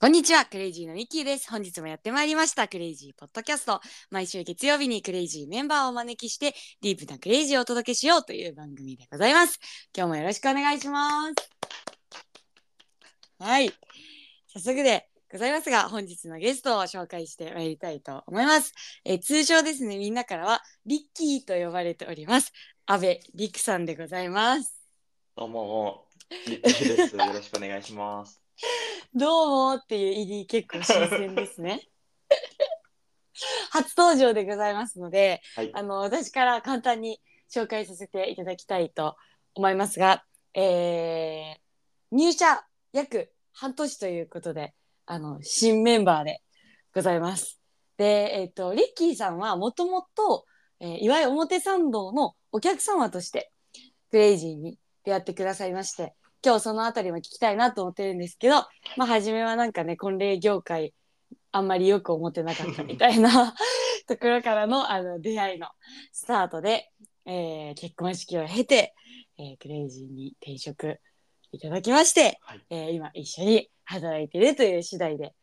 こんにちは、 CRAZY のミッキーです。本日もやってまいりました、 CRAZY ポッドキャスト。毎週月曜日に CRAZY メンバーをお招きして、ディープな CRAZY をお届けしようという番組でございます。今日もよろしくお願いします。はい。早速でございますが、本日のゲストを紹介してまいりたいと思います。え通称ですね、みんなからは、リッキーと呼ばれております。安部リクさんでございます。どうも、リッキーです。よろしくお願いします。どうもっていう入り結構新鮮ですね。初登場でございますので、はい。あの私から簡単に紹介させていただきたいと思いますが、えー入社約半年ということで、あの新メンバーでございます。で、えっ、とリッキーさんはもともと、えー、いわゆる表参道のお客様としてクレイジーに出会ってくださいまして、今日そのあたりも聞きたいなと思ってるんですけど、まあ初めはなんかね婚礼業界あんまりよく思ってなかったみたいな ところからのあの出会いのスタートで、えー結婚式を経て、えークレイジーに転職いただきまして、はい。えー今一緒に働いているという次第で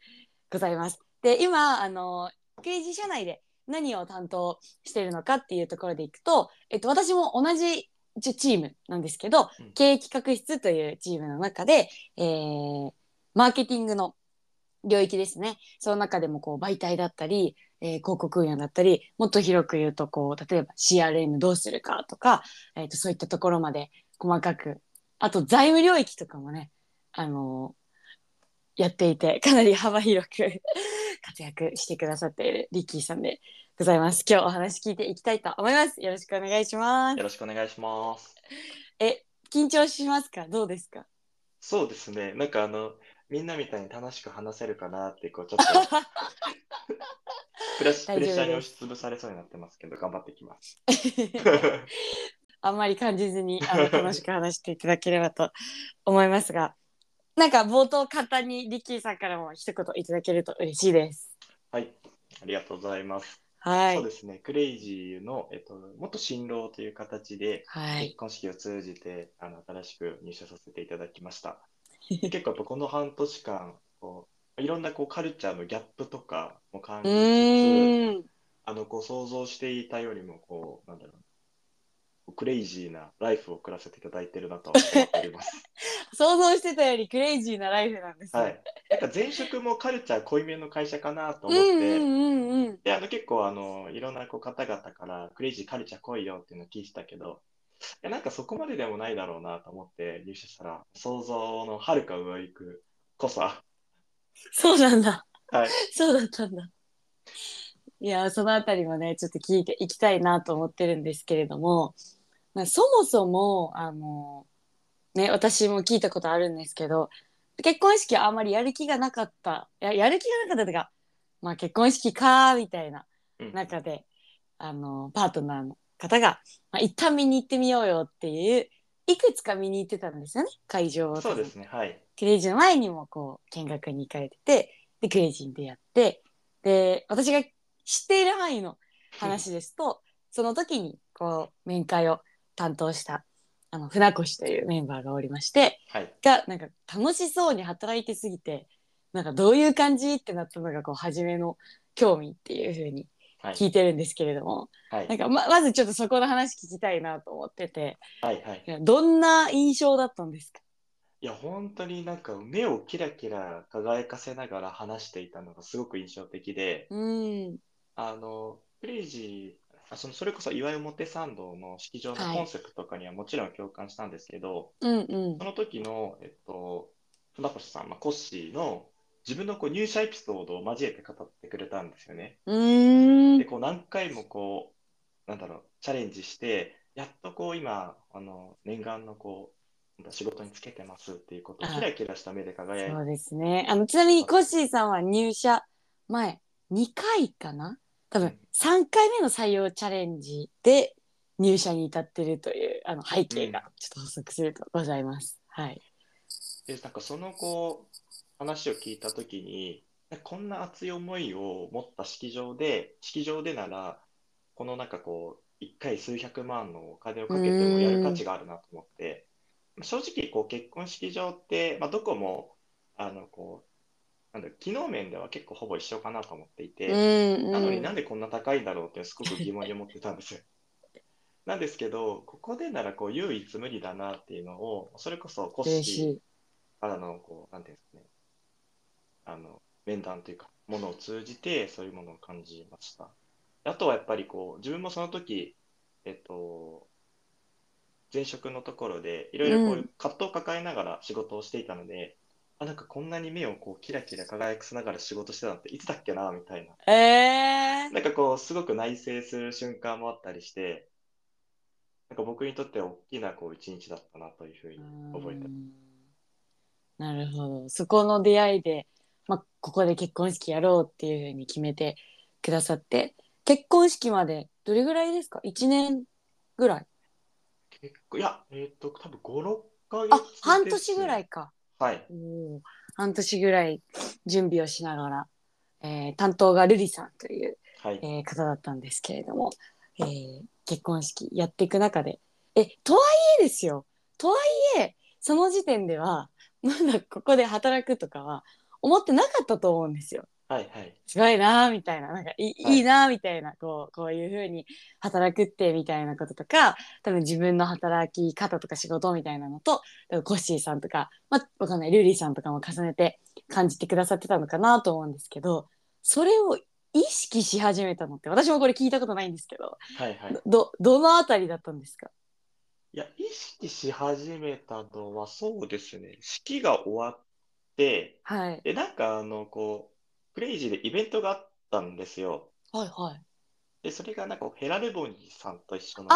ございます。で今あのクレイジー社内で何を担当しているのかっていうところでいくと、えっと、私も同じチームなんですけど、うん。経営企画室というチームの中で、えーマーケティングの領域ですね。その中でもこう媒体だったり、えー広告運用だったりもっと広く言うとこう例えば CRM どうするかとか、えー、とそういったところまで細かく。あと財務領域とかもね、あのーやっていてかなり幅広く 活躍してくださっているリッキーさんでございます。今日お話聞いていきたいと思います。よろしくお願いしますよ。ろしくお願いします。え、緊張しますか？どうですか？そうですね。なんかあの、みんなみたいに楽しく話せるかなって、こう、ちょっと プレッシャーに押しつぶされそうになってますけど、頑張っていきます。あんまり感じずにあの楽しく話していただければと思いますが、なんか冒頭簡単にリッキーさんからも一言いただけると嬉しいです。はい。ありがとうございます。はいそう。ですね。クレイジーの、えっと、元新郎という形で、はい結。婚式を通じて、あの、新しく入社させていただきました。で結構この半年間、こう、いろんなこうカルチャーのギャップとかも感うじつつ。あの、こう想像していたよりも、こう、なんだろう、クレイジーなライフを送らせていただいてるなと思っております。想像してたよりクレイジーなライフなんですね。はい。なんか前職もカルチャー濃いめの会社かなとう思って、んうんうんうん。で、あの結構あの、いろんなこう方々からクレイジーカルチャー濃いよっていうのを聞いてたけど、いやなんかそこまででもないだろうなと思って入社したら、想像のはるか上行く濃さ。そうなんだ。はい。そうだったんだ。いや、そのあたりもね、ちょっと聞いていきたいなと思ってるんですけれども、まあ、そもそも、あの、ね、私も聞いたことあるんですけど、結婚式はあんまりやる気がなかった。ややる気がなかったとか、まあ結婚式かーみたいなうん中で、あの、パートナーの方が、まあ、一旦見に行ってみようよっていう、いくつか見に行ってたんですよね、会場を。そうですね。はい。クレイジーの前にもこう見学に行かれててでクレイジーに出会ってで私が知っている範囲の話ですとその時にこう面会を担当したあの船越というメンバーがおりましてはい。がなんか楽しそうに働いてすぎてなんかどういう感じってなったのがこう初めの興味っていう風にはい。聞いてるんですけれども、はい。なんかままずちょっとそこの話聞きたいなと思っててはい。はい。どんな印象だったんですか？いや、本当になんか目をキラキラ輝かせながら話していたのがすごく印象的で、うんあの、クレイジその、それこそ岩表参道の式場のはい。コンセプトとかにはもちろん共感したんですけど、うんうん。その時の、えっと、船越さん、まあ、コッシーの自分のこう入社エピソードを交えて語ってくれたんですよね。うーん。で、こう何回もこう、なんだろう、チャレンジして、やっとこう今、あの、念願のこう、仕事につけてますっていうことキラキラした目で輝いて。そうですね。あのちなみにコッシーさんは入社前2回かな？多分3回目の採用チャレンジで入社に至ってるというあの背景がちょっと補足するとございます。はい。で、なんかそのこう話を聞いたときに、こんな熱い思いを持った式場で、式場でなら、このなんかこう、一回数百万のお金をかけてもやる価値があるなと思って、正直こう結婚式場って、まあ、どこも、あのこう、なんだ機能面では結構ほぼ一緒かなと思っていて、うんなのにうんなんでこんな高いんだろうってすごく疑問に思ってたんですよ。なんですけど、ここでならこう唯一無二だなっていうのを、それこそコッシー嬉しい。からのこう、なんていうんですかね、あの面談というか、ものを通じてそういうものを感じました。あとはやっぱりこう自分もその時、えっと、前職のところでいろいろこうう葛藤を抱えながら仕事をしていたので、あ、なんかこんなに目をこうキラキラ輝かせながら仕事してたのっていつだっけなみたいな。えー、なんかこう、すごく内省する瞬間もあったりして、なんか僕にとっては大きなこう一日だったなというふうに覚えてなるほど。そこの出会いで、まあ、ここで結婚式やろうっていうふうに決めてくださって、結婚式までどれぐらいですか ?1 年ぐらい。結構、いや、えっと、多分5、6ヶあ月、半年ぐらい。いか。はい。おー半年ぐらい準備をしながら、えー担当がルリさんという、はい。えー方だったんですけれども、えー結婚式やっていく中で、え、とはいえですよ。とはいえ、その時点では、まだここで働くとかは思ってなかったと思うんですよ。はい。はい。すごいなーみたいな、なんかいい,、はいい、なーみたいな、こう、こういう風に働くってみたいなこととか、多分自分の働き方とか仕事みたいなのと、多分コッシーさんとか、まあ、わかんない、ルーリーさんとかも重ねて感じてくださってたのかなと思うんですけど、それを意識し始めたのって、私もこれ聞いたことないんですけど、はい。はい。ど、どのあたりだったんですか？いや、意識し始めたのは、そうですね。式が終わって、はい。で、なんか、あの、こう、クレイジーでイベントがあったんですよ。はいはい。で、それがなんか、ヘラルボニーさんと一緒の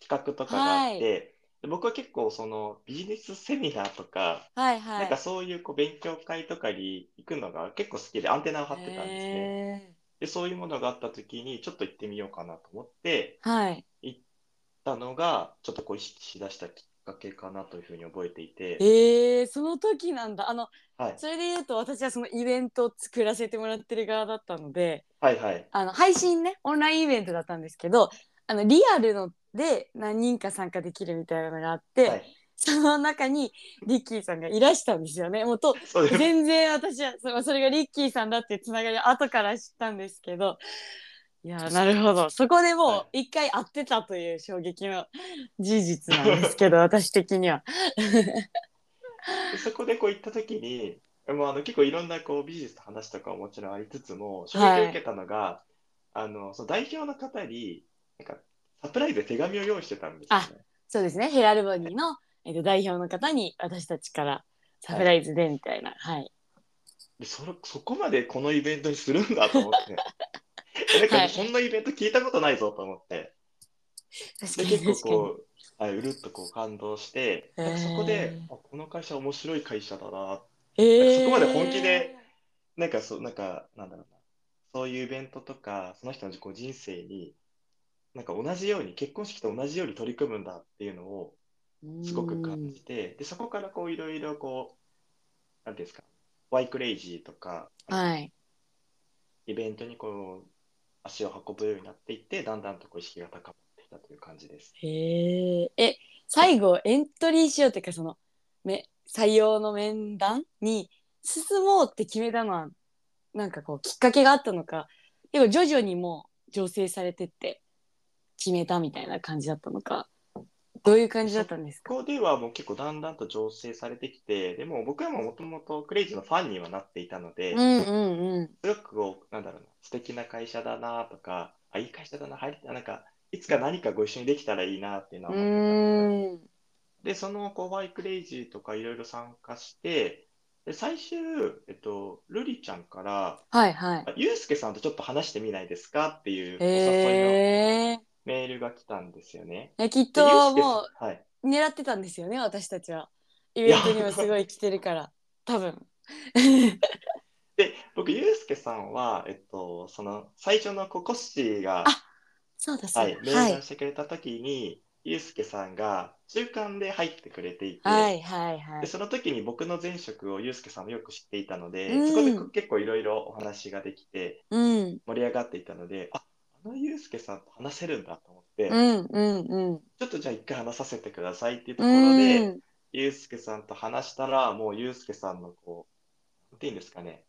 企画とかがあって、で僕は結構、その、ビジネスセミナーとか、はいはい。なんかそういうこう勉強会とかに行くのが結構好きでアンテナを張ってたんですね。へで、そういうものがあった時にちょっと行ってみようかなと思ってーはい。行ったのが、ちょっとこう意識しだしたきっかけかなというふうに覚えていて、えー、その時なんだ。あの、はい。それで言うと私はそのイベントを作らせてもらってる側だったのではいはい。あの配信ねオンラインイベントだったんですけどあのリアルので何人か参加できるみたいなのがあって、はい。その中にリッキーさんがいらしたんですよね。もうと。全然私はそそれがリッキーさんだってつながりを後から知ったんですけどいやなるほどそこでもはう一回会ってたという衝撃の 事実なんですけど 私的には。でそこでこう行った時に、もうあの結構いろんなこうビジネスの話とかはもちろんありつつも、衝撃を受けたのが、あの、その代表の方に、なんかサプライズで手紙を用意してたんですよね。そうですねヘラルボニーの、えっと代表の方に私たちからサプライズでみたいなはい。でそれそこまでこのイベントにするんだと思って。なんかはいそんなイベント聞いたことないぞと思って。で、結。構こう、はい、うるっとこう感動して、へーそこで、あこの会社面白い会社だな。えーそこまで本気でなんかそう、なんか、なんだろうな。そういうイベントとか、その人のこう人生に、なんか同じように、結婚式と同じように取り組むんだっていうのをすごく感じて、で、そこからこういろいろこう、なんていうんですか、ワイクレイジーとか、はい。イベントにこう、足を運ぶようになっていって、だんだんとこう意識が高まってきたという感じです。へえ。最後エントリーしようっていうかそのめ採用の面談に進もうって決めたのはなんかこうきっかけがあったのか、でも徐々にもう醸成されてって決めたみたいな感じだったのか、どういう感じだったんですか？ここではもう結構だんだんと醸成されてきて、でも僕はもともとクレイジーのファンにはなっていたので、うんうんうん。すごくこう、なんだろうな、素敵な会社だなとか、あ、いい会社だな、入りなんか、いつか何かご一緒にできたらいいなっていうのうは思ってたんで。で、そのこうワイクレイジーとかいろいろ参加して、で、最終、えっと、ルリちゃんから、はいはい。あゆうすけさんとちょっと話してみないですか？っていうおへ誘いのえ。メールが来たんですよね。えきっともうはい。狙ってたんですよね私たちは。イベントにもすごい来てるから 多分。で、僕、ゆうすけさんは、えっと、その、最初のこうコッシーが、そうだそうはい、してくれた時に、ゆうすけさんが中間で入ってくれていて、はいはいはで、い。その時に僕の前職をゆうすけさんもよく知っていたので、うんそこで結構いろいろお話ができてうん盛り上がっていたので、あ、あのゆうすけさんと話せるんだと思って、うんうんうん。ちょっとじゃあ一回話させてくださいっていうとうころで、ん。ゆうすけさんと話したら、もうゆうすけさんのこう、ていうんですかね。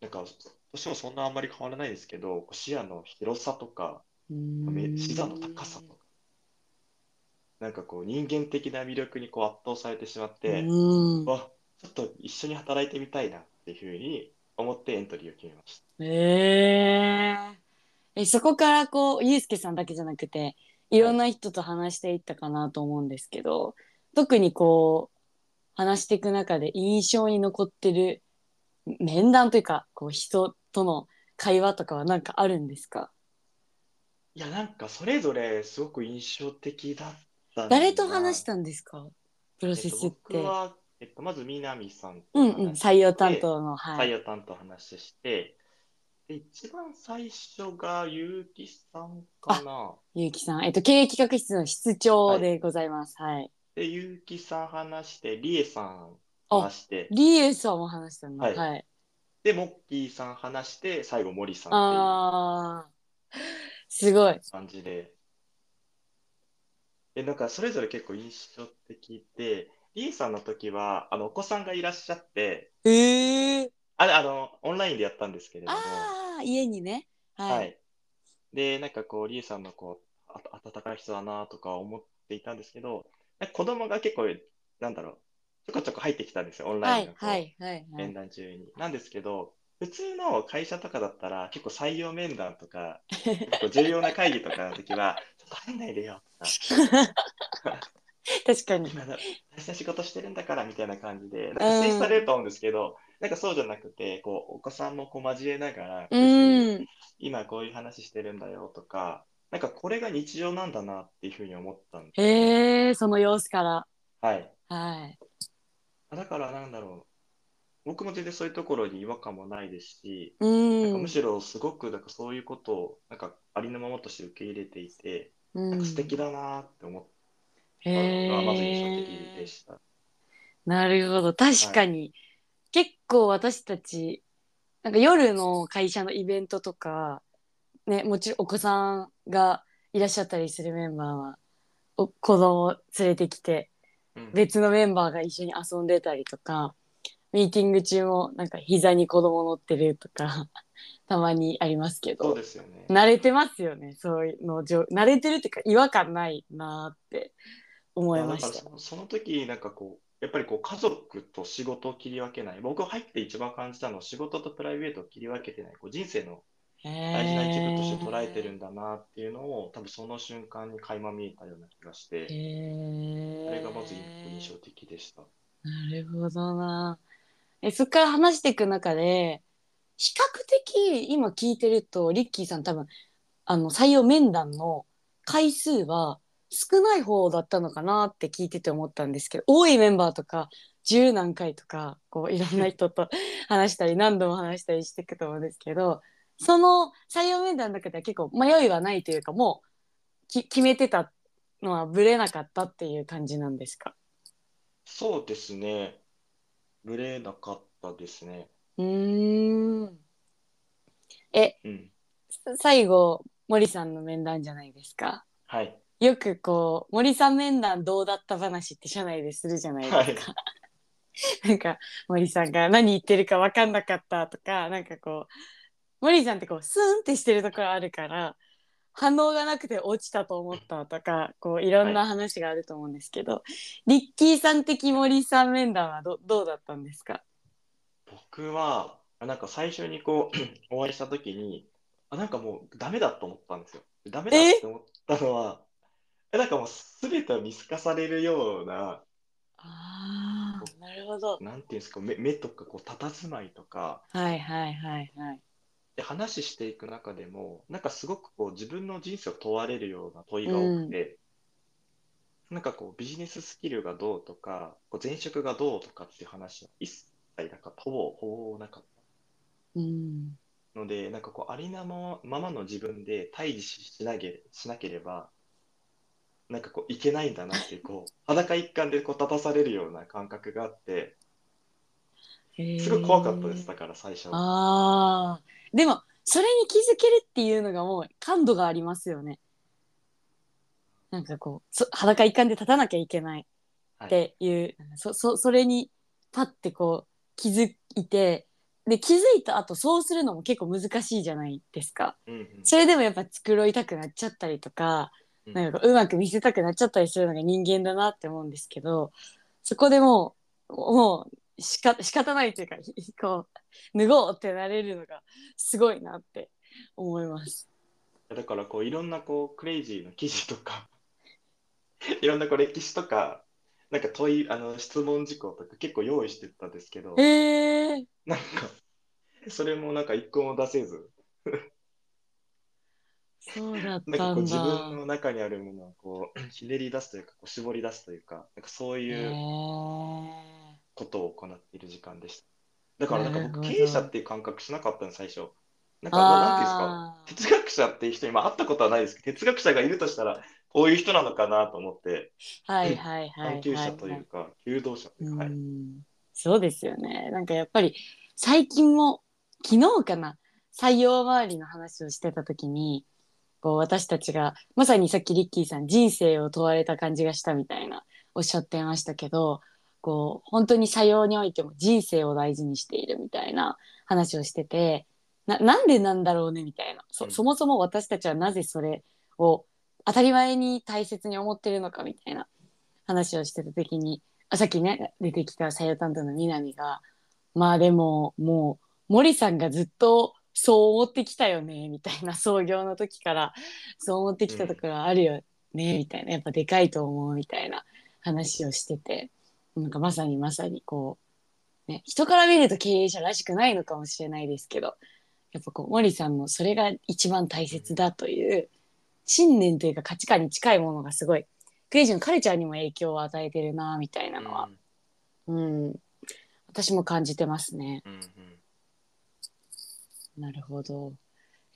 なんか、年もそんなあんまり変わらないですけど、視野の広さとか、視座の高さとか、なんかこう人間的な魅力にこう圧倒されてしまって、うんわ、ちょっと一緒に働いてみたいなっていうふうに思ってエントリーを決めました。えー、えそこからこうゆうすけさんだけじゃなくていろんな人と話していったかなと思うんですけど、特にこう話していく中で印象に残ってる面談というかこう人との会話とかは何かあるんですか？いや、なんかそれぞれすごく印象的だった誰と話したたんですか？プロえっと、セスって。僕は、えっと、まず南さんとうんうん、採用担当の、はい。採用担当話して、で、一番最初が結城さんかな。ゆうきさん、えっと、経営企画室の室長でございます。はい。で、結城さん話して、理恵さん話して、リエさんも話したの。はいはい。で、モッキーさん話して、最後森さんってああ、すごい。いう感じで。で、なんかそれぞれ結構印象的で、理恵さんの時は、あの、お子さんがいらっしゃって、ええあれ、あの、オンラインでやったんですけれども、ああ、家にね。はい。はい。で、なんかこう、リエさんのこう、あ温かい人だなとか思っていたんですけど、子供が結構、なんだろう、ちょこちょこ入ってきたんですよ、オンはいラインの面。談中に。なんですけど、普通の会社とかだったら、結構採用面談とか、結構重要な会議とかの時は、ちょっと入んないでよとか、確かに。大事な仕事してるんだからみたいな感じで、なんか制止されると思うんですけど、なんかそうじゃなくて、こう、お子さんもこう交えながら、うん。今こういう話してるんだよとか、なんかこれが日常なんだなっていうふうに思ったんです。へえ、その様子から。はい。はい。だからなんだろう。僕も全然そういうところに違和感もないですし、うなんかんむしろすごくなんかそういうことをなんかありのままとして受け入れていて、うん。なんか素敵だなって思ったへのがまず印象的えで。した。なるほど。確かに。結構私たち、なんか夜の会社のイベントとか、ね、もちろんお子さんがいらっしゃったりするメンバーは、お子供を連れてきて、うん別のメンバーが一緒に遊んでたりとか、ミーティング中もなんか膝に子供乗ってるとか、たまにありますけそうど、ですよね。慣れてますよね、そういうのじょ、慣れてるっていうか違和感ないなって思いました。その時なんかこう、やっぱりこう家族と仕事を切り分けない。僕入って一番感じたのは仕事とプライベートを切り分けてない。こう人生の大事な一部として捉えてるんだなっていうのを、多分その瞬間に垣間見えたような気がして、へそれがまずー印象的でした。なるほどな。え、そっから話していく中で、比較的今聞いてると、リッキーさん多分、あの、採用面談の回数は少ない方だったのかなって聞いてて思ったんですけど、多いメンバーとか、十何回とか、こう、いろんな人と 話したり、何度も話したりしていくと思うんですけど、その採用面談の中では結構迷いはないというか、もうき決めてたのはブレなかったっていう感じなんですか？そうですね。ぶれなかったですね。うーん。え、うん。最後、森さんの面談じゃないですか？はい。よくこう、森さん面談どうだった話って社内でするじゃないですか。なんか、森さんが何言ってるか分かんなかったとか、なんかこう、森さんってこう、スーンってしてるところあるから、反応がなくて落ちたと思ったとか、こう、いろんな話があると思うんですけど、リッキーさん的森さん面談はどどうだったんですか？僕は、あなんか最初にこう、お会いした時に、あ、なんかもうダメだと思ったんですよ。ダメだって思ったのは、え、なんかもう全てを見透かされるような、ああ、なるほど。なんていうんですか、目、目とかこう、佇まいとか、はいはいはいはい。で話していく中でも、なんかすごくこう自分の人生を問われるような問いが多くて、なんかこうビジネススキルがどうとか、こう前職がどうとかっていう話は一切なかった、ほぼ、ほぼなかっうん。たので、なんかこうありのままの自分で対峙ししなけしなければ、なんかこういけないんだなっていう、こう 裸一貫でこう立たされるような感覚があって、すごい怖かったです、だから最初。ああ。でも、それに気づけるっていうのがもう感度がありますよね。なんかこう、そ裸一貫で立たなきゃいけないっていう、そそそれにパッてこう気づいてで気づいた後そうするのも結構難しいじゃないですか。うんうんそれでもやっぱ繕いたくなっちゃったりとか、うんなんかこううまく見せたくなっちゃったりするのが人間だなって思うんですけどそこでもうもうしか仕方ないというかひ こう脱ごうってなれるのがすごいなって思います。だからこういろんなこうクレイジーな記事とか いろんなこう歴史とかなんか問いあの質問事項とか結構用意してたんですけどへえなんかそれもなんか一個も出せず そうだっなんかたこうん自分だ。の中にあるものをこう ひねり出すというかこう絞り出すというかなんかそうへいうえことを行っている時間でした。だからなんか僕経営者っていう感覚しなかったの最初。なんかななんていうんですか哲学者っていう人に、まあ、会ったことはないですけど哲学者がいるとしたらこういう人なのかなと思ってはいはいはいはい、探求者というか求道者というか、そうですよね。なんかやっぱり最近も昨日かな採用周りの話をしてた時にこう私たちがまさにさっきリッキーさん人生を問われた感じがしたみたいなおっしゃってましたけどこう本当に採用においても人生を大事にしているみたいな話をしててななんでなんだろうねみたいな。そうん。そもそも私たちはなぜそれを当たり前に大切に思ってるのかみたいな話をしてた時にあさっきね出てきた採用担当の南がまあでももう森さんがずっとそう思ってきたよねみたいな創業の時からそう思ってきたところあるよね、みたいなやっぱでかいと思うみたいな話をしててなんかまさにまさにこう、ね、人から見ると経営者らしくないのかもしれないですけどやっぱこう森さんのそれが一番大切だという信念というか価値観に近いものがすごいクレイジーのカルチャーにも影響を与えてるなみたいなのは、うん、私も感じてますね。うんうんなるほど。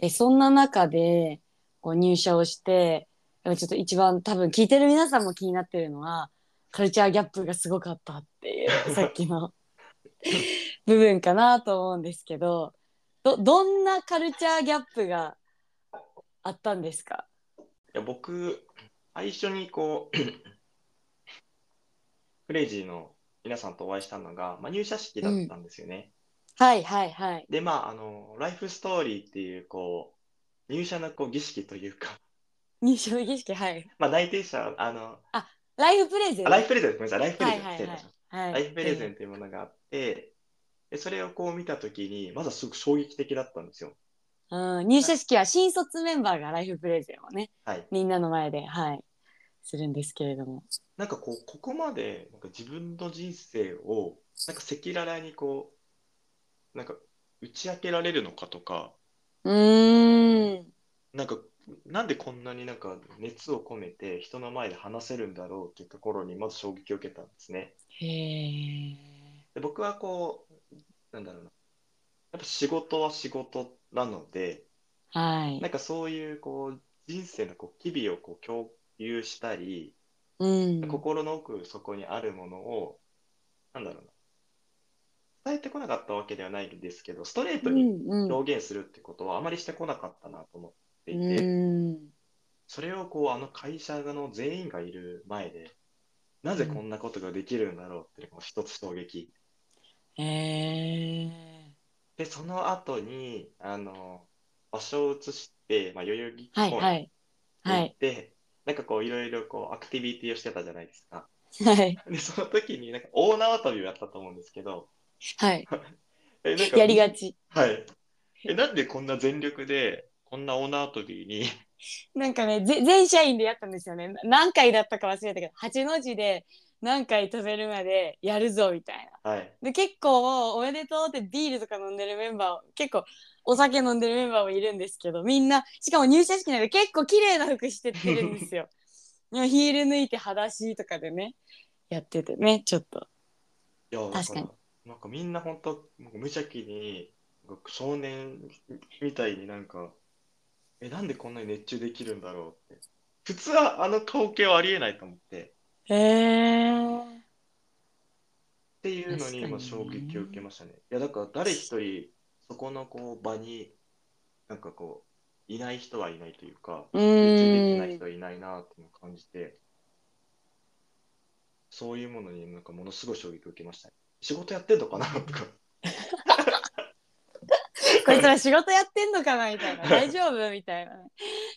え、そんな中で、こう入社をして、ちょっと一番多分聞いてる皆さんも気になってるのは、カルチャーギャップがすごかったっていう、さっきの 部分かなと思うんですけど、ど、どんなカルチャーギャップがあったんですか？いや僕最初にこうクレイジーの皆さんとお会いしたのが、まあ、入社式だったんですよね。はいはいはい。でまああのライフストーリーっていうこう入社のこう儀式というか、入社の儀式、はい。まあ、内定者あのライフプレゼン？あライフプレゼントごめんなさいライフプレゼントはいはいはいはい。ライフプレゼンというものがあって、でそれをこう見たときに、まずはすごく衝撃的だったんですよ。うん、入社式は新卒メンバーがライフプレゼンをね、はい。みんなの前で、はい、するんですけれども。なんかこう、ここまでなんか自分の人生を、なんか赤裸々にこう、なんか打ち明けられるのかとか、うーん。なんか、なんでこんなになんか熱を込めて人の前で話せるんだろうっていうところにまず衝撃を受けたんですね。へえ。で僕はこう、なんだろうな。やっぱ仕事は仕事なので、はいなん。かそういうこう人生のこう機微をこう共有したり、うん。心の奥底にあるものを、なんだろうな。伝えてこなかったわけではないんですけど、ストレートうに。表現するってことはあまりしてこなかったなと思っていて、うん。それをこうあの会社の全員がいる前で、なぜこんなことができるんだろうっていうのが一つ衝撃。へえ。で、その後に、あの、場所を移して、まあ、代々木公園はいはい。にはい。行って、なんかこういろいろこうアクティビティをしてたじゃないですか。はい。で、その時になんか大縄跳びをやったと思うんですけど、はい。え、なんかやりがち。はい。え、なんでこんな全力で、こんな大縄跳びに、なんかね、ぜ全社員でやったんですよね。な何回だったか忘れたけど、8の字で何回飛べるまでやるぞみたいな。はい。で、結構、おめでとうってビールとか飲んでるメンバー、結構、お酒飲んでるメンバーもいるんですけど、みんな、しかも入社式なんで結構綺麗な服してってるんですよ。ヒール抜いて裸足とかでね、やっててね、ちょっと。確かにら、なんかみんな本当、無邪気に、少年みたいになんか、え、なんでこんなに熱中できるんだろうって。普通はあの光景はありえないと思って、へえ。っていうのに今衝撃を受けましたね。いや、だから誰一人、そこのこう場に、なんかこう、いない人はいないというか、う集中できない人。はいないなっていうのを感じて、そういうものになんかものすごい衝撃を受けましたね。仕事やってんのかなとか。こいつら仕事やってんのかなみたいな。大丈夫みたいな。ね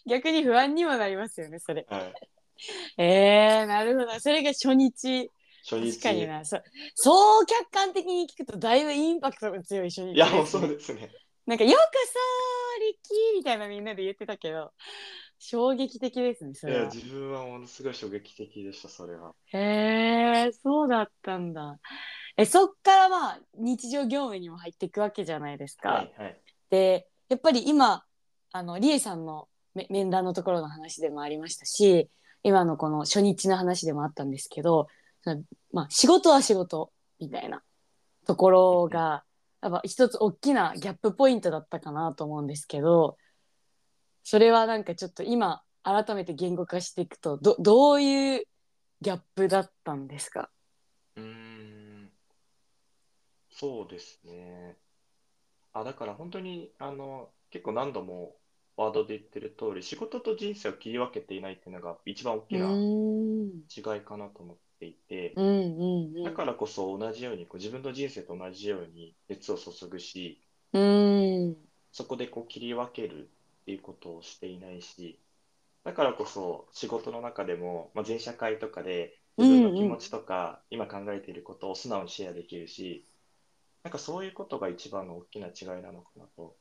逆に不安にもなりますよねそれ。はい。えー、なるほど。それが初日。初日。確かにな。そそう客観的に聞くとだいぶインパクトが強い初日いや、もうそうですね。なんかよくさリッキーみたいなみんなで言ってたけど衝撃的ですねそいや、自分はものすごい衝撃的でした、それは。へえそうだったんだえそっからまあ日常業務にも入っていくわけじゃないですか、はい、はい。でやっぱり今あのリエさんのめ面談のところの話でもありましたし今のこの初日の話でもあったんですけどそのまあ、仕事は仕事みたいなところがやっぱ一つ大きなギャップポイントだったかなと思うんですけどそれはなんかちょっと今改めて言語化していくとどどういうギャップだったんですか？うーん、そうですね。あ、だから本当に、あの、結構何度もワードで言ってる通り、仕事と人生を切り分けていないっていうのが一番大うきな違いかなと思っていて、うんうんうん。だからこそ同じようにこう自分の人生と同じように熱を注ぐし、うーん。そこでこう切り分けるっていうことをしていないし、だからこそ仕事の中でも、まあ、全社会とかで自分の気持ちとか、今考えていることを素直にシェアできるし、なんかそういうことが一番の大きな違いなのかなと。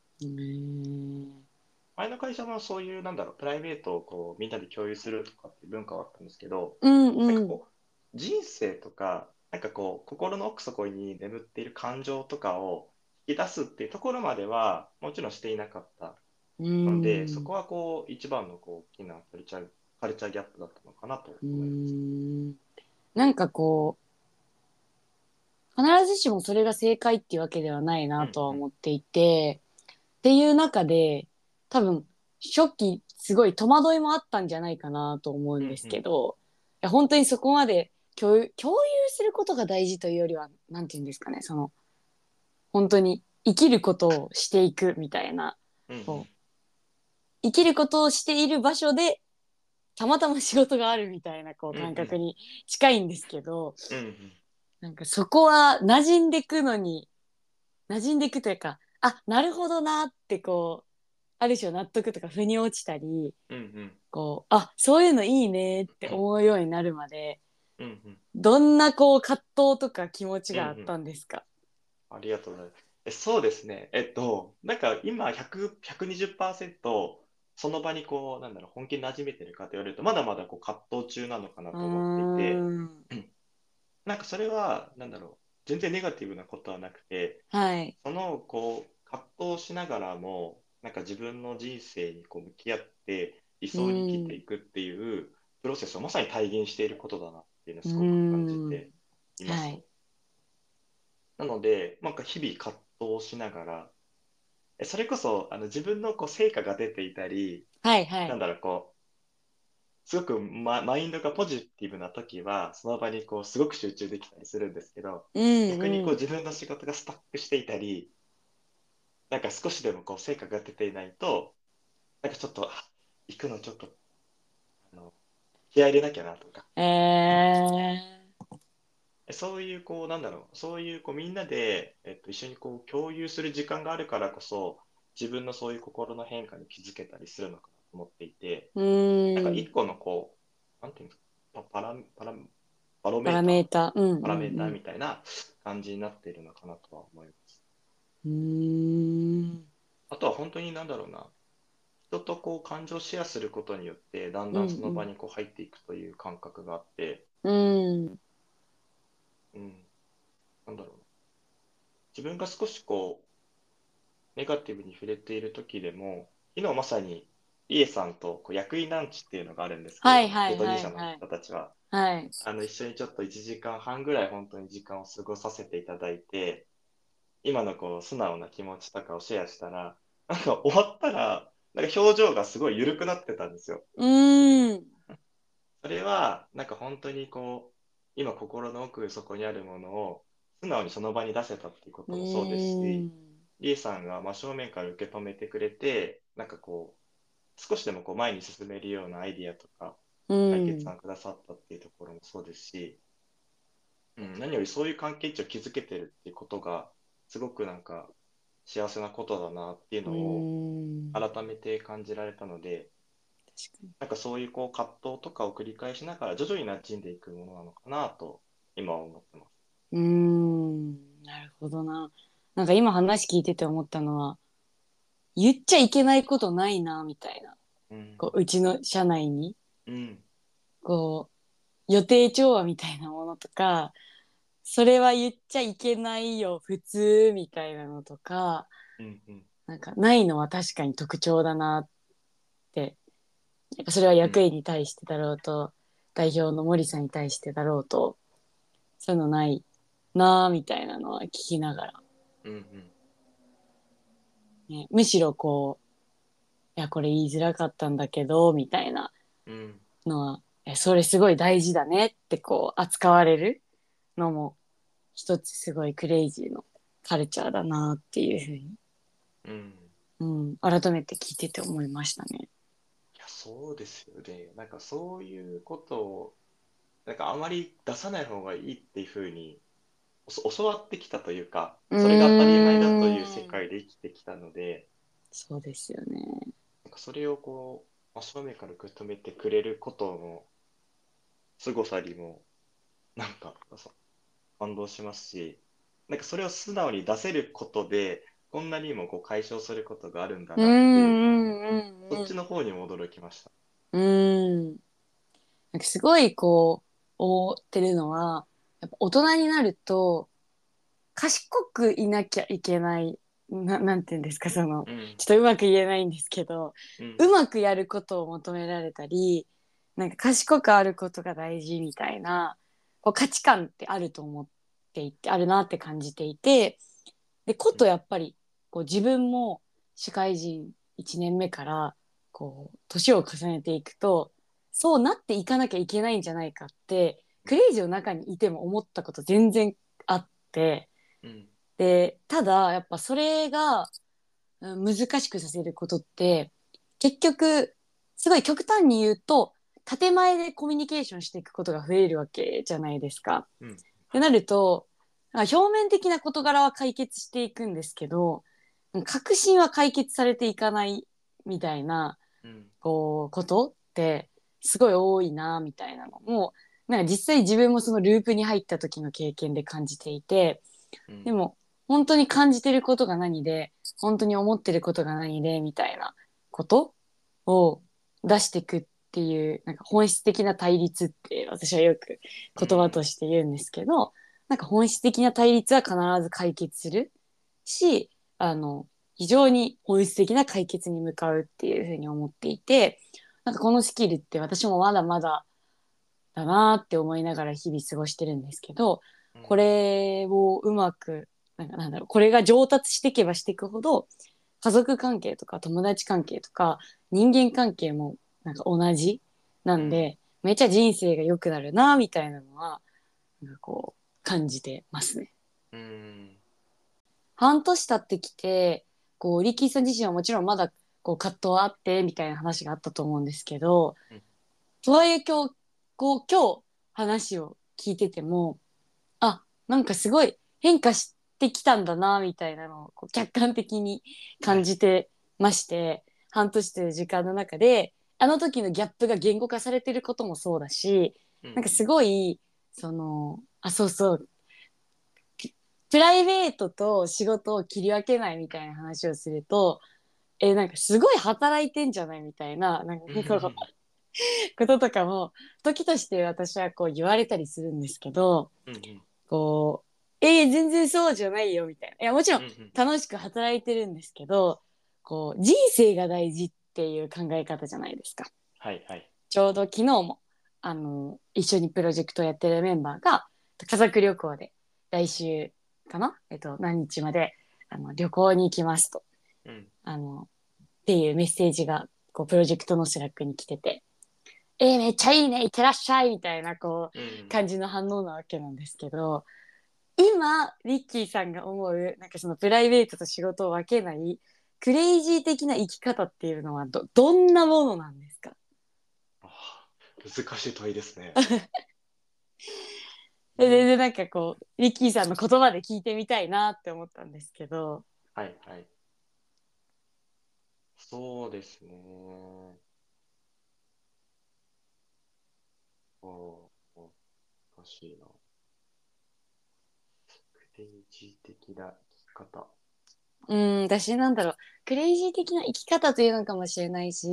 前の会社もそういう、なんだろう、プライベートをこうみんなで共有するとかっていう文化はあったんですけど、うんうん。なんかこう人生とか、なんかこう心の奥底に眠っている感情とかを引き出すっていうところまではもちろんしていなかった。うん。ので、そこはこう一番のこう大きなカルチャー、カルチャーギャップだったのかなとう思います。ん。なんかこう必ずしもそれが正解っていうわけではないなとは思っていて、っていう中で多分初期すごい戸惑いもあったんじゃないかなと思うんですけど、いや本当にそこまで共有共有することが大事というよりはなんて言うんですかねその本当に生きることをしていくみたいなうんそう生きることをしている場所でたまたま仕事があるみたいなこう感覚に近いんですけど、うんうんなんかそこは馴染んでくのに馴染んでくというかあなるほどなってこうある種納得とか腑に落ちたりうんうん。こうあそういうのいいねって思うようになるまでうんうん。どんなこう葛藤とか気持ちがあったんですか、ありがとうございます。えそうですね。えっと、なんか今100、120%その場にこう、なんだろう、本気に馴染めてるかと言われると、まだまだこう葛藤中なのかなと思っていて、なんかそれは、なんだろう、全然ネガティブなことはなくて、はい。そのこう葛藤しながらも、なんか自分の人生にこう向き合って理想に生きていくっていうプロセスをまさに体現していることだなっていうのをすごく感じています。はい。なので、なんか日々葛藤しながら、えそれこそあの自分のこう成果が出ていたり、はいはい。なんだろう、こう、すごくマ、マインドがポジティブな時は、その場にこうすごく集中できたりするんですけど、うん逆にこううん自分の仕事がスタックしていたり、なんか少しでもこう成果が出ていないと、なんかちょっと、あ行くのちょっと、あの、気合い入れなきゃなとか、ええそういうこう、なんだろう、そういうこうみんなで、えっと、一緒にこう共有する時間があるからこそ、自分のそういう心の変化に気づけたりするのか思っていて、なんか一個のこう、なんていうんですか、パパラ、パラ、バロメパラーター、メーター、うんうんうん、パラメーターみたいな感じになっているのかなとは思います。うーん。あとは本当になんだろうな、人とこう感情をシェアすることによって、だんだんその場にこう入っていくという感覚があって、うん。うん、なんだろうな。自分が少しこう、ネガティブに触れている時でも、昨日まさに、リエさんとこう役員ランチっていうのがあるんですけど、はいはいはの方たちは、はい。あの、一緒にちょっと1時間半ぐらい本当に時間を過ごさせていただいて、今のこう、素直な気持ちとかをシェアしたら、なんか終わったら、なんか表情がすごい緩くなってたんですよ。うーん。それは、なんか本当にこう、今心の奥底にあるものを素直にその場に出せたっていうこともそうですし、リエさんが真正面から受け止めてくれて、なんかこう、少しでもこう前に進めるようなアイディアとか、うん解決案くださったっていうところもそうですし、うん、何よりそういう関係値を築けてるっていうことが、すごくなんか、幸せなことだなっていううのを改めて感じられたので、なんかそういうこう葛藤とかを繰り返しながら徐々に馴染んでいくものなのかなと今は思ってます。うーんなるほどな。なんか今話聞いてて思ったのは言っちゃいけないことないなみたいなうん。こううちの社内にうん。こう予定調和みたいなものとかそれは言っちゃいけないよ普通みたいなのとかうん。うん。なんかないのは確かに特徴だなってやっぱそれは役員に対してだろうと、代表の森さんに対してだろうとそういうのないなあみたいなのは聞きながら、うん。うん。ね、むしろこういやこれ言いづらかったんだけどみたいなうん。のはえそれすごい大事だねってこう扱われるのも一つすごいクレイジーのカルチャーだなっていうふうに、うん。うん、改めて聞いてて思いましたね。いや、そうですよね。なんかそういうことを、なんかあまり出さない方がいいっていうふうにお教わってきたというか、それが当たり前だという世界で生きてきたので、そうですよね。なんかそれをこう、真正面から受け止めてくれることの凄さにも、なんか感動しますし、なんかそれを素直に出せることで、こんなにもこう解消することがあるんだなっていう、うんうんうんそっちの方にも驚きました。うん。なんかすごいこう思ってるのはやっぱ大人になると賢くいなきゃいけないななんて言うんですかそのうん。ちょっとうまく言えないんですけどうんうまくやることを求められたりなんか賢くあることが大事みたいなこう価値観ってあると思っていてあるなって感じていてでことやっぱりこう自分も社会人1年目からこう年を重ねていくとそうなっていかなきゃいけないんじゃないかってクレイジーの中にいても思ったこと全然あって。うん。でただやっぱそれがうん難しくさせることって結局すごい極端に言うと建前でコミュニケーションしていくことが増えるわけじゃないですか。うんってなると表面的な事柄は解決していくんですけど確信は解決されていかないみたいなうん。こうことってすごい多いなみたいなのもなんか実際自分もそのループに入った時の経験で感じていて。うんでも本当に感じてることが何で本当に思ってることが何でみたいなことを出していくっていうなんか本質的な対立って私はよく言葉として言うんですけど、なんか本質的な対立は必ず解決するしあの非常に本質的な解決に向かうっていうふうに思っていてなんかこのスキルって私もまだまだだなって思いながら日々過ごしてるんですけど、これをうまくなんかなんだろうこれが上達していけばしていくほど家族関係とか友達関係とか人間関係もなんか同じなんで、めっちゃ人生が良くなるなみたいなのはなんかこう感じてますね。うん。半年経ってきてこうリッキーさん自身はもちろんまだこう葛藤はあってみたいな話があったと思うんですけど、うんとはいえ今日こう今日話を聞いててもあなんかすごい変化してきたんだなみたいなのをこう客観的に感じてまして、半年という時間の中であの時のギャップが言語化されてることもそうだしなんかすごいそのあそうそう。きプライベートと仕事を切り分けないみたいな話をするとえなんかすごい働いてんじゃないみたいななんかうん こととかも時として私はこう言われたりするんですけどうんうん。こう「えー全然そうじゃないよ」みたいな。いやもちろん楽しく働いてるんですけどこう人生が大事っていう考え方じゃないですか。はいはい。ちょうど昨日もあの一緒にプロジェクトをやってるメンバーが家族旅行で来週かな、えっと、何日まであの旅行に行きますと。うん。あのっていうメッセージがこうプロジェクトの Slack に来てて「えーめっちゃいいねいってらっしゃい」みたいなこううん感じの反応なわけなんですけど今リッキーさんが思うなんかそのプライベートと仕事を分けない CRAZY 的な生き方っていうのはどどんなものなんですか？あー難しい問いですね。でででなんかこうリッキーさんの言葉で聞いてみたいなって思ったんですけどはいはい。そうですね。おー、難しいな。クレイジー的な生き方。うん、私なんだろう、クレイジー的な生き方というのかもしれないし、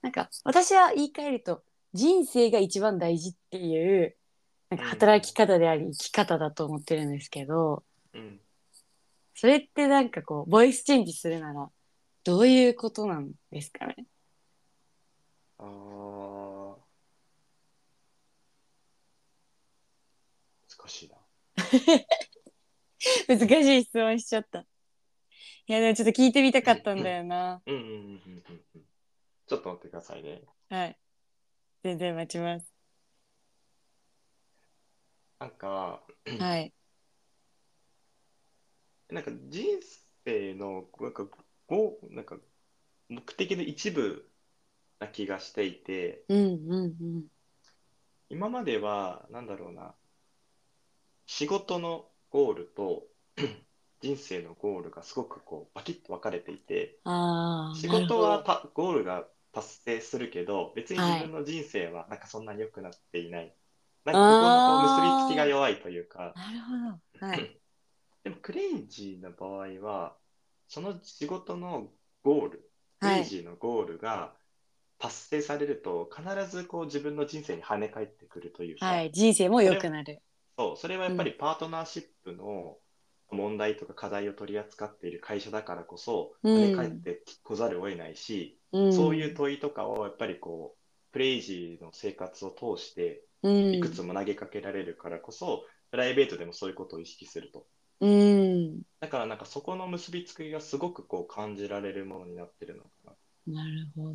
なんか私は言い換えると、人生が一番大事っていう、なんか働き方であり生き方だと思ってるんですけど、うん。それってなんかこう、ボイスチェンジするなら、どういうことなんですかね？あー、難しいな。難しい質問しちゃった。いや、でもちょっと聞いてみたかったんだよな。うんうんうんうんうんうん。ちょっと待ってくださいね。はい。全然待ちます。なんか、はい。なんか人生のなんかごなんか目的の一部な気がしていて、うんうんうん。今まではなんだろうな、仕事のゴールと 人生のゴールがすごくこうバキッと分かれていて、仕事はたゴールが達成するけど、別に自分の人生はなんかそんなに良くなっていない。なんかここの結びつきが弱いというか、なるほど。はい。でもクレイジーな場合は、その仕事のゴール、クはい。レイジーのゴールが達成されると、必ずこう自分の人生に跳ね返ってくるというか、はい。人生も良くなる。そう、それはやっぱりパートナーシップの問題とか課題を取り扱っている会社だからこそ、うん跳ね返ってこざるを得ないし、うん。そういう問いとかをやっぱりこう、クレイジーの生活を通して、うん。いくつも投げかけられるからこそ、プライベートでもそういうことを意識すると。うん。だからなんかそこの結びつきがすごくこう感じられるものになってるのかな。なるほど。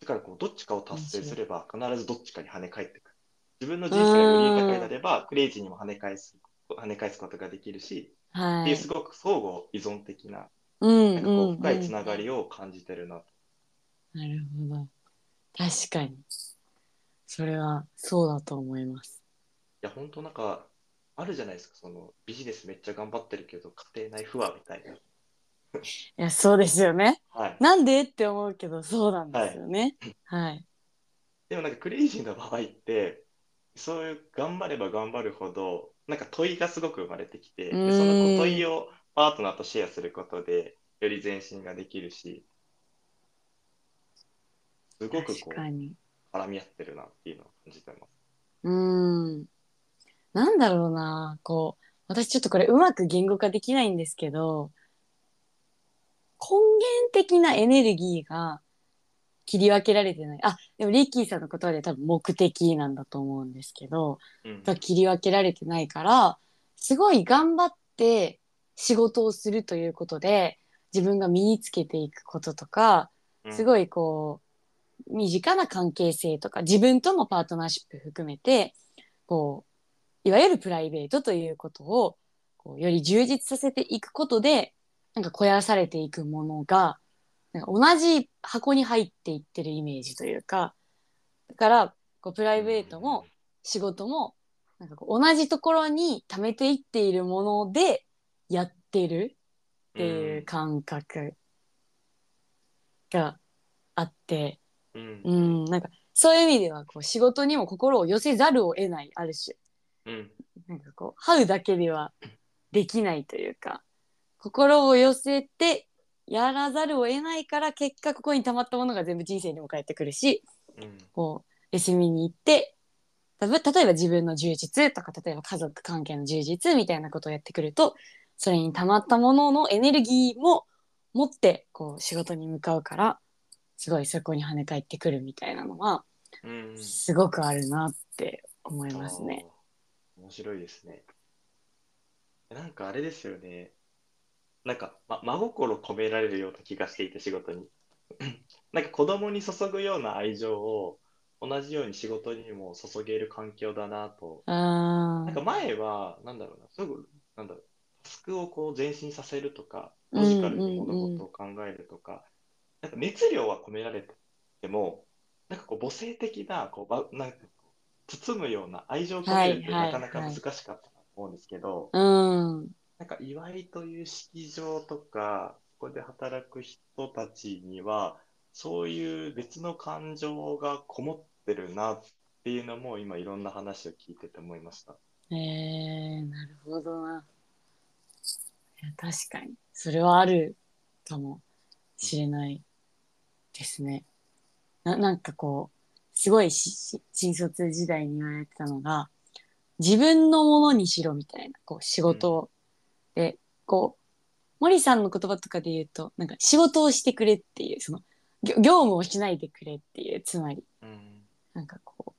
だからこうどっちかを達成すれば必ずどっちかに跳ね返って。自分の人生がより豊かになればクレイジーにも跳ね返す、跳ね返すことができるし、はいっていうす。ごく相互依存的な、うんなんか深いつながうんりを感じてるな。なるほど。確かに。それはそうだと思います。いや、本当なんか、あるじゃないですか、そのビジネスめっちゃ頑張ってるけど家庭内不和みたいな。いや、そうですよね。はい。なんでって思うけど、そうなんですよね。はい。でもなんかクレイジーな場合って、そういう頑張れば頑張るほど、なんか問いがすごく生まれてきて、その問いをパートナーとシェアすることで、より前進ができるし、すごくこう。絡み合ってるなっていうのを感じてます。うーん。なんだろうな。こう、私ちょっとこれうまく言語化できないんですけど、根源的なエネルギーが切り分けられてない。あ、でもリッキーさんの言葉で多分目的なんだと思うんですけど、うん。が切り分けられてないから、すごい頑張って仕事をするということで、自分が身につけていくこととか、すい。ごいこう、身近な関係性とか、自分とのパートナーシップ含めて、こう、いわゆるプライベートということを、こうより充実させていくことで、なんか肥やされていくものが、なんか同じ箱に入っていってるイメージというか、だから、こうプライベートも仕事も、なんかこう同じところに溜めていっているものでやってるっていう感覚があって、うん。ううん。ん、なんかそういう意味ではこう仕事にも心を寄せざるを得ないある種うん。なんかこう這うだけではできないというか心を寄せてやらざるを得ないから結果ここに溜まったものが全部人生にも返ってくるしうん。こう休みに行ってたぶ例えば自分の充実とか例えば家族関係の充実みたいなことをやってくるとそれに溜まったもののエネルギーも持ってこう仕事に向かうからすごいそこに跳ね返ってくるみたいなのはうん。すごくあるなって思いますね。あー。面白いですね。なんかあれですよね。なんか、ま、真心込められるような気がしていて、仕事に。なんか子供に注ぐような愛情を同じように仕事にも注げる環境だなと。あなんかー前は、なんだろうな、すぐ、なんだろう、タスクをこう前進させるとか、ロジカルに物事を考えるとか、なんか熱量は込められても、なんかこう母性的な、こうば、なんか包むような愛情を込めるってはいはいなかなか難しかったと思うんですけど、うんなんなんか祝いという式場とか、ここで働く人たちには、そういう別の感情がこもってるなっていうのも、今いろんな話を聞いてて思いました。えー、なるほどな。確かに。それはあるかもしれないですね。ななんかこう、すごいし新卒時代に言われてたのが、自分のものにしろみたいな、こう仕事を。で、こう、森さんの言葉とかで言うと、なんか仕事をしてくれっていう、その、業業務をしないでくれっていう、つまり。うん。なんかこう、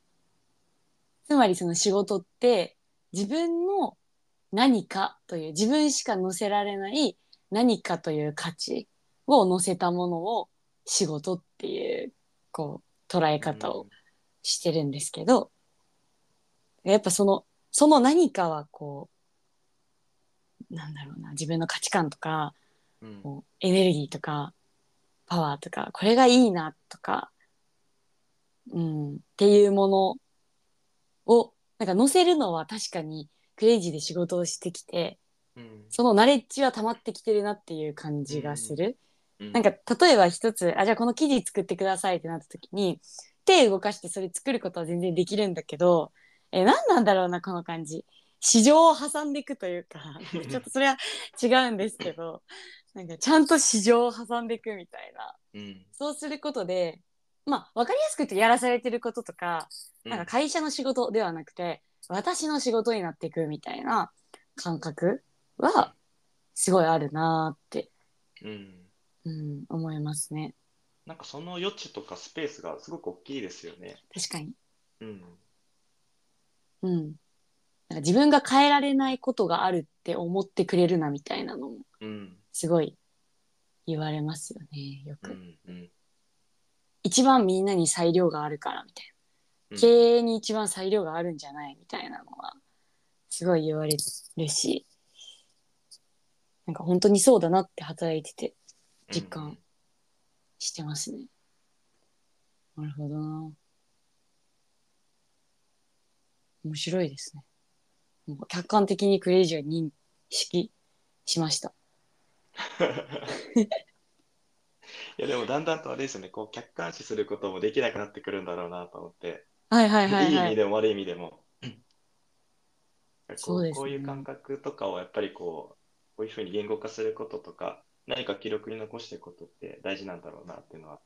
つまりその仕事って自分の何かという、自分しか乗せられない何かという価値を乗せたものを仕事っていう、こう、捉え方をしてるんですけど、やっぱその、その何かはこう、なんだろうな、自分の価値観とか、うん。こうエネルギーとかパワーとかこれがいいなとか、うん、っていうものをなんか載せるのは確かにクレイジーで仕事をしてきてうん。そのナレッジは溜まってきてるなっていう感じがする。うんなんか例えば一つあじゃあこの記事作ってくださいってなった時に手動かしてそれ作ることは全然できるんだけどえ何なんだろうなこの感じ市場を挟んでいくというか ちょっとそれは違うんですけどなんかちゃんと市場を挟んでいくみたいなうん。そうすることでまあ分かりやすく言うとやらされてることとかなんか会社の仕事ではなくて私の仕事になっていくみたいな感覚はすごいあるなーって、うん。うん、思いますねなんかその余地とかスペースがすごく大きいですよね。確かにうん。うんなんか自分が変えられないことがあるって思ってくれるなみたいなのもうん。すごい言われますよねよく、うん。うん。一番みんなに裁量があるからみたいな経営に一番裁量があるんじゃないみたいなのはすごい言われるしなんか本当にそうだなって働いてて実感してますね。なるほどな。面白いですね。客観的にクレイジーを認識しました。いやでもだんだんとあれですよね、こう客観視することもできなくなってくるんだろうなと思って、はいはいはいいい意はい。味でも悪い意味でも。こ そうねこういう感覚とかをやっぱりこう、こういうふうに言語化することとか、何か記録に残していくことって大事なんだろうなっていうのは。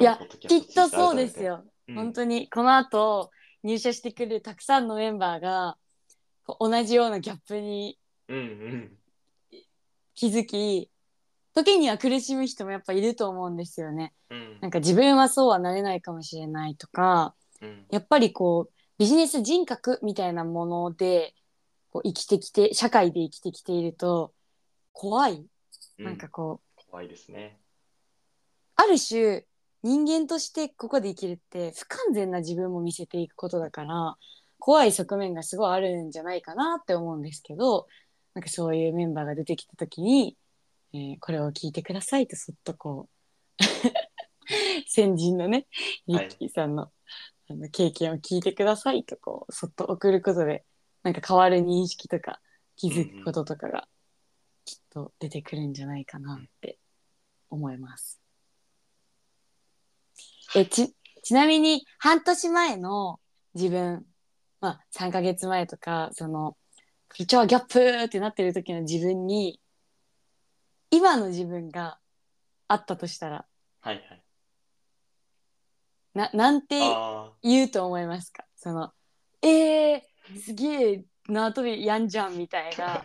いやきっとそうですよ。うん本当にこの後入社してくるたくさんのメンバーが同じようなギャップにうんうん。気づき時には苦しむ人もやっぱいると思うんですよね。うんなんか自分はそうはなれないかもしれないとかうんやっぱりこうビジネス人格みたいなものでこう生きてきて社会で生きてきていると怖いうんなんかこう、怖いですね。ある種人間としてここで生きるって不完全な自分も見せていくことだから怖い側面がすごいあるんじゃないかなって思うんですけどなんかそういうメンバーが出てきた時に、えーこれを聞いてくださいとそっとこう先人のねリはいッキーさんの,、あの経験を聞いてくださいとこうそっと送ることでなんか変わる認識とか気づくこととかがきっと出てくるんじゃないかなって思います。えちちなみに半年前の自分、まあ、3ヶ月前とかその超ギャップってなってる時の自分に今の自分があったとしたらはいはい。ななんてあ言うと思いますか？そのえー、すげえ縄跳びやんじゃんみたいな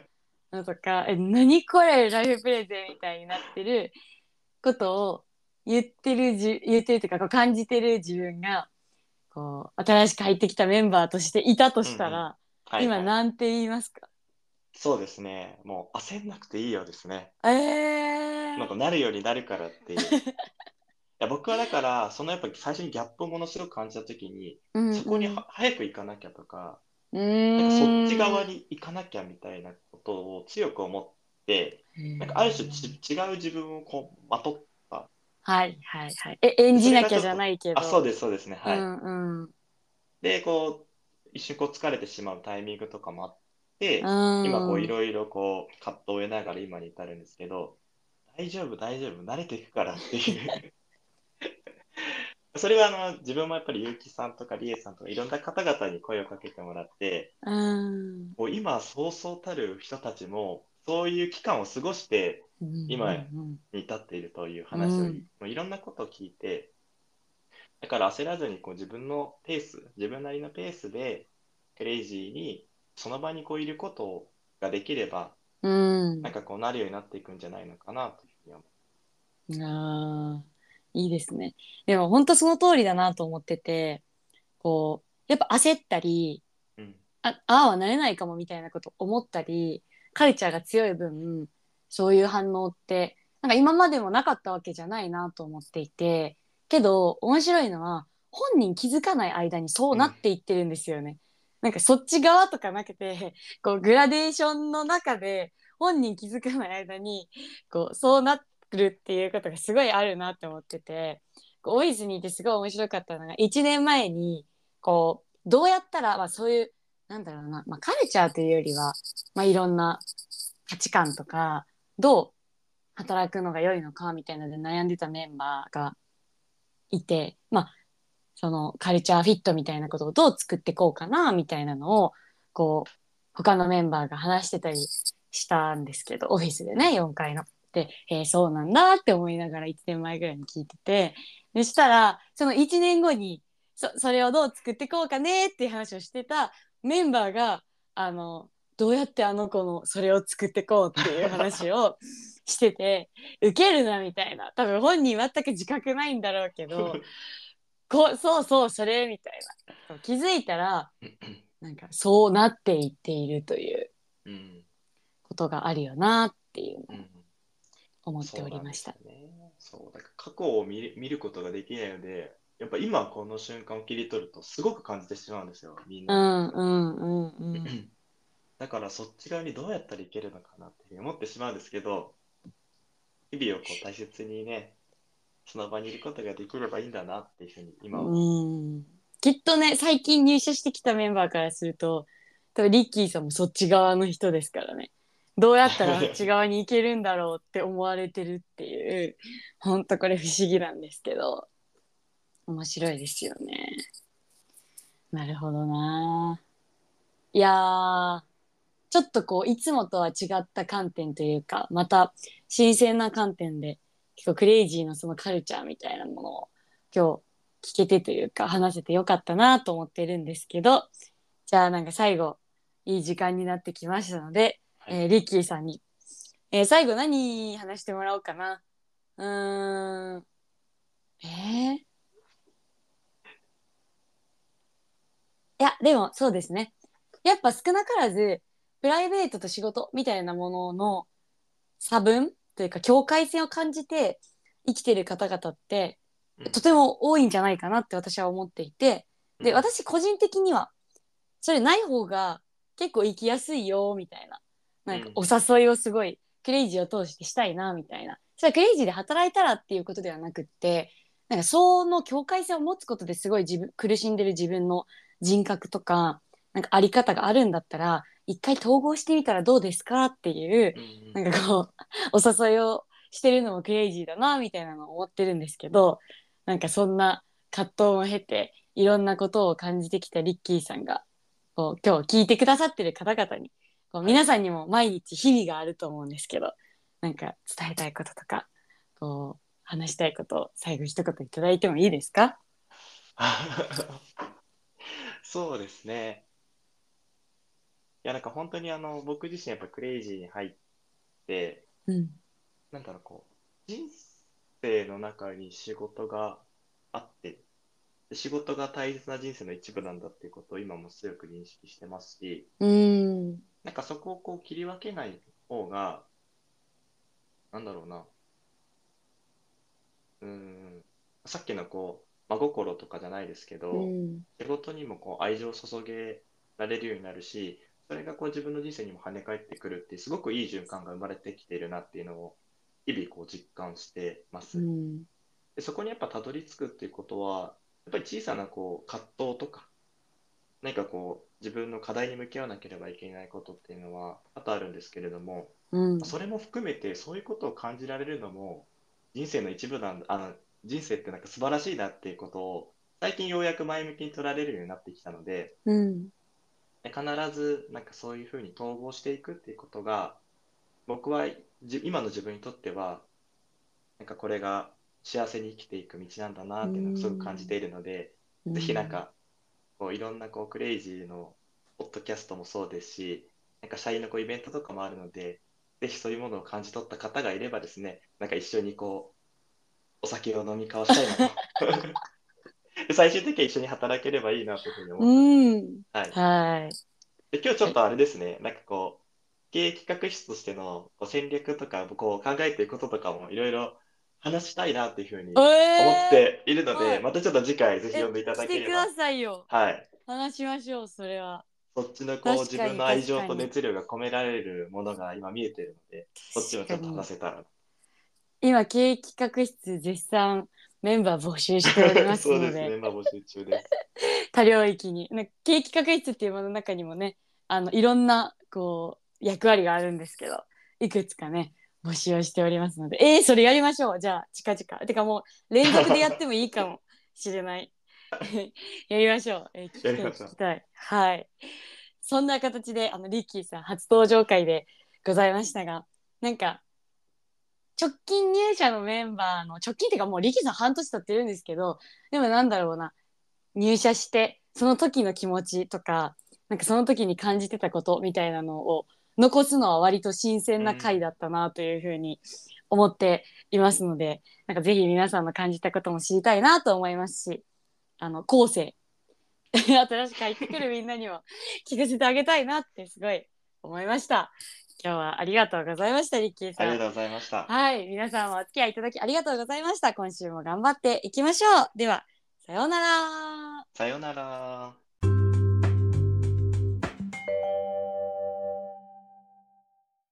のとかえ何これライフプレゼンみたいになってることを言ってるじ言ってるというかこう感じてる自分がこう新しく入ってきたメンバーとしていたとしたら、あ、はい今はい。なんて言いますか？そうですね。もう焦んなくていいよですね。えー、なんかなるようになるからっていう。いや僕はだから、そのやっぱり最初にギャップをものすごく感じたときに、うんうんそこには早く行かなきゃとか、うなんそっち側に行かなきゃみたいなことを強く思って、なんかある種ち違う自分をこうまとっはいはいはいえ演じなきゃじゃないけどあ、そうです、そうですね。はい。うんうんで、こう、一瞬こう疲れてしまうタイミングとかもあって、うん今こういろいろこう葛藤を得ながら今に至るんですけど、大丈夫、大丈夫、慣れていくからっていう。それはあの自分もやっぱり結城さんとか理恵さんとかいろんな方々に声をかけてもらって、うんもう今そうそうたる人たちもそういう期間を過ごして今うんに至っているという話を、うんもういろんなことを聞いて、だから焦らずにこう自分のペース、自分なりのペースでクレイジーにその場にこういることができれば、うんなんかこうなるようになっていくんじゃないのかなというふうに思あーいいですね。でも本当その通りだなと思ってて、こう、やっぱ焦ったり、う。うん。あああはなれないかもみたいなこと思ったり、カルチャーが強い分、そういう反応って、なんか今までもなかったわけじゃないなと思っていて、けど面白いのは、本人気づかない間にそうなっていってるんですよね。なんかそっち側とかなくて、こうグラデーションの中で本人気づかない間に、こうそうなるっていうことがすごいあるなって思ってて、こうオフィスにいてすごい面白かったのが、1年前に、こう、どうやったら、まあそういう、なんだろうな、まあカルチャーというよりは、まあいろんな価値観とか、どう働くのが良いのかみたいなので悩んでたメンバーがいて、まあ、そのカルチャーフィットみたいなことをどう作っていこうかなみたいなのを、こう、他のメンバーが話してたりしたんですけど、オフィスでね、4階の。で、えーそうなんだって思いながら1年前ぐらいに聞いてて、そしたら、その1年後に、そそれをどう作っていこうかねっていう話をしてたメンバーが、あの、どうやってあの子のそれを作っていこうっていう話を してて、ウケるなみたいな。多分本人全く自覚ないんだろうけど、こうそうそうそれみたいな気づいたらなんかそうなっていっているといううん。ことがあるよなっていうのをうん。思っておりました。そうなんですよね。そう、だから過去を見る見ることができないので、やっぱ今この瞬間を切り取るとすごく感じてしまうんですよ、みんうな。んうんうんうん。だからそっち側にどうやったらいけるのかなって思ってしまうんですけど、日々をこう大切にね、その場にいることができればいいんだなっていうふうに今は、きっとね最近入社してきたメンバーからすると多分リッキーさんもそっち側の人ですからね。どうやったらあっち側に行けるんだろうって思われてるっていうほんとこれ不思議なんですけど面白いですよね。なるほどな。いやちょっとこういつもとは違った観点というかまた新鮮な観点で結構クレイジーなそのカルチャーみたいなものを今日聞けてというか話せてよかったなと思ってるんですけどじゃあなんか最後いい時間になってきましたので、はい。えーリッキーさんに、えー最後何話してもらおうかな。うーん。えー、いやでもそうですね。やっぱ少なからずプライベートと仕事みたいなものの差分というか境界線を感じて生きてる方々ってうん。とても多いんじゃないかなって私は思っていてでうん。私個人的にはそれない方が結構生きやすいよみたいななんかうん。お誘いをすごいクレイジーを通してしたいなみたいな。それはクレイジーで働いたらっていうことではなくってなんかその境界線を持つことですごい自分苦しんでる自分の人格とかなんかあり方があるんだったら一回統合してみたらどうですかっていううんなんかこうお誘いをしてるのもクレイジーだなみたいなのを思ってるんですけどなんかそんな葛藤を経ていろんなことを感じてきたリッキーさんがこう今日聞いてくださってる方々にこう皆さんにも毎日日々があると思うんですけどなんか伝えたいこととかこう話したいことを最後一言いただいてもいいですか？そうですね。いや、なんか本当にあの、僕自身やっぱクレイジーに入って、うん。なんだろう、こう、人生の中に仕事があって、で仕事が大切な人生の一部なんだっていうことを今も強く認識してますし、うん。なんかそこをこう切り分けない方が、なんだろうな、うーん、さっきのこう、真心とかじゃないですけど、うん。仕事にもこう愛情を注げられるようになるし、それがこう自分の人生にも跳ね返ってくるっていう、すごくいい循環が生まれてきているなっていうのを、日々こう実感してます。うん。で、そこにやっぱたどり着くっていうことは、やっぱり小さなこう葛藤とか、何かこう、自分の課題に向き合わなければいけないことっていうのは多々あるんですけれども、うん。それも含めてそういうことを感じられるのも人生の一部なんだ、あの人生ってなんか素晴らしいなっていうことを最近ようやく前向きに取られるようになってきたので、うん。で必ずなんかそういうふうに統合していくっていうことが僕はじ今の自分にとってはなんかこれが幸せに生きていく道なんだなっていうのをすごく感じているので、ぜひなんかこういろんなこうクレイジーのポッドキャストもそうですしなんか社員のこうイベントとかもあるのでぜひそういうものを感じ取った方がいればですねなんか一緒にこうお酒を飲み交わしたいなと。で 最終的には一緒に働ければいいなというふうに思ってうん。はい、はい。で今日ちょっとあれですね、なんかこう、経営企画室としてのこう戦略とか、こう考えていることとかもいろいろ話したいなっていうふうに思えっているので、はいまたちょっと次回ぜひー呼んでいただけれしてくだば、さいよはい、話しましょうそれは。そっちのこう自分の愛情と熱量が込められるものが今見えているので、そっちをちょっと話せたら。今経営企画室絶賛メンバー募集しております そうのでですね、まあ募集中です。多領域に。ね経営企画室っていうものの中にもねあのいろんなこう役割があるんですけどいくつかね募集をしておりますので。えー、それやりましょう。じゃあ近々。てかもう連続でやってもいいかもしれない。やりましょう、えー聞きたいやりましょう。聞きたい。はい。そんな形であのリッキーさん初登場会でございましたがなんか直近入社のメンバーの直近っていうかもうリッキーさん半年経ってるんですけどでもなんだろうな入社してその時の気持ちとかなんかその時に感じてたことみたいなのを残すのは割と新鮮な回だったなというふうに思っていますので、なんかぜひ皆さんの感じたことも知りたいなと思いますしあの後世 新しく入ってくるみんなにも聞かせてあげたいなってすごい思いました。今日はありがとうございましたリッキーさん。ありがとうございました。はい皆さんもお付き合いいただきありがとうございました。今週も頑張っていきましょう。ではさようなら。さようなら。